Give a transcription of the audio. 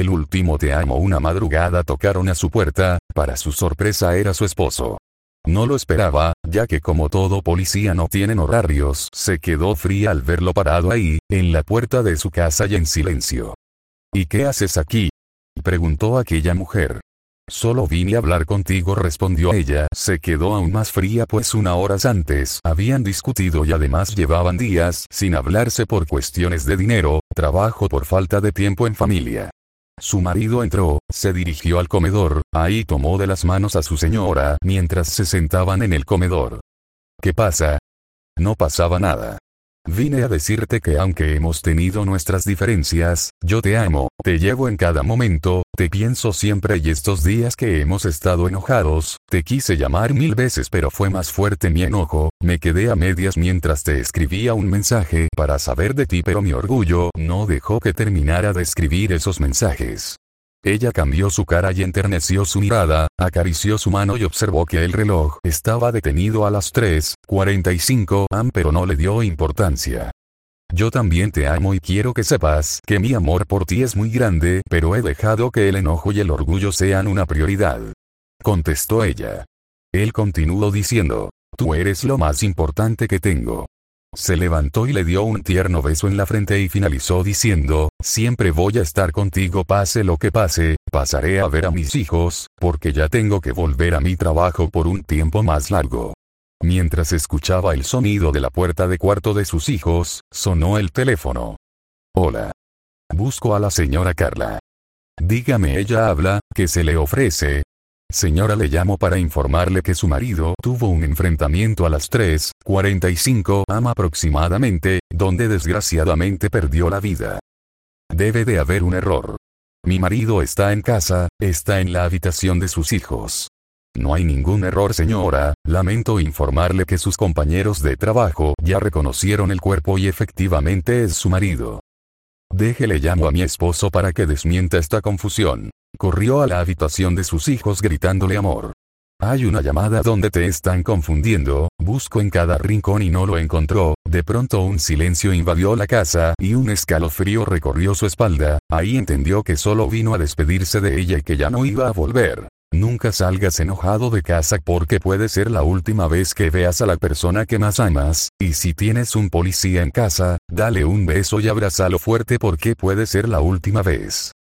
el último te amo una madrugada tocaron a su puerta, para su sorpresa era su esposo. No lo esperaba, ya que como todo policía no tienen horarios, se quedó fría al verlo parado ahí, en la puerta de su casa y en silencio. ¿Y qué haces aquí? preguntó aquella mujer. Solo vine a hablar contigo, respondió ella. Se quedó aún más fría pues una horas antes habían discutido y además llevaban días sin hablarse por cuestiones de dinero, trabajo por falta de tiempo en familia. Su marido entró, se dirigió al comedor, ahí tomó de las manos a su señora mientras se sentaban en el comedor. ¿Qué pasa? No pasaba nada. Vine a decirte que aunque hemos tenido nuestras diferencias, yo te amo, te llevo en cada momento, te pienso siempre y estos días que hemos estado enojados, te quise llamar mil veces pero fue más fuerte mi enojo, me quedé a medias mientras te escribía un mensaje para saber de ti pero mi orgullo no dejó que terminara de escribir esos mensajes. Ella cambió su cara y enterneció su mirada, acarició su mano y observó que el reloj estaba detenido a las 3.45 am pero no le dio importancia. Yo también te amo y quiero que sepas que mi amor por ti es muy grande, pero he dejado que el enojo y el orgullo sean una prioridad. Contestó ella. Él continuó diciendo, tú eres lo más importante que tengo. Se levantó y le dio un tierno beso en la frente y finalizó diciendo, siempre voy a estar contigo pase lo que pase, pasaré a ver a mis hijos, porque ya tengo que volver a mi trabajo por un tiempo más largo. Mientras escuchaba el sonido de la puerta de cuarto de sus hijos, sonó el teléfono. Hola. Busco a la señora Carla. Dígame ella habla, ¿qué se le ofrece? Señora le llamo para informarle que su marido tuvo un enfrentamiento a las 3.45 am aproximadamente, donde desgraciadamente perdió la vida. Debe de haber un error. Mi marido está en casa, está en la habitación de sus hijos. No hay ningún error señora, lamento informarle que sus compañeros de trabajo ya reconocieron el cuerpo y efectivamente es su marido. Déjele llamo a mi esposo para que desmienta esta confusión. Corrió a la habitación de sus hijos gritándole amor. Hay una llamada donde te están confundiendo, busco en cada rincón y no lo encontró, de pronto un silencio invadió la casa y un escalofrío recorrió su espalda, ahí entendió que solo vino a despedirse de ella y que ya no iba a volver. Nunca salgas enojado de casa porque puede ser la última vez que veas a la persona que más amas, y si tienes un policía en casa, dale un beso y abrázalo fuerte porque puede ser la última vez.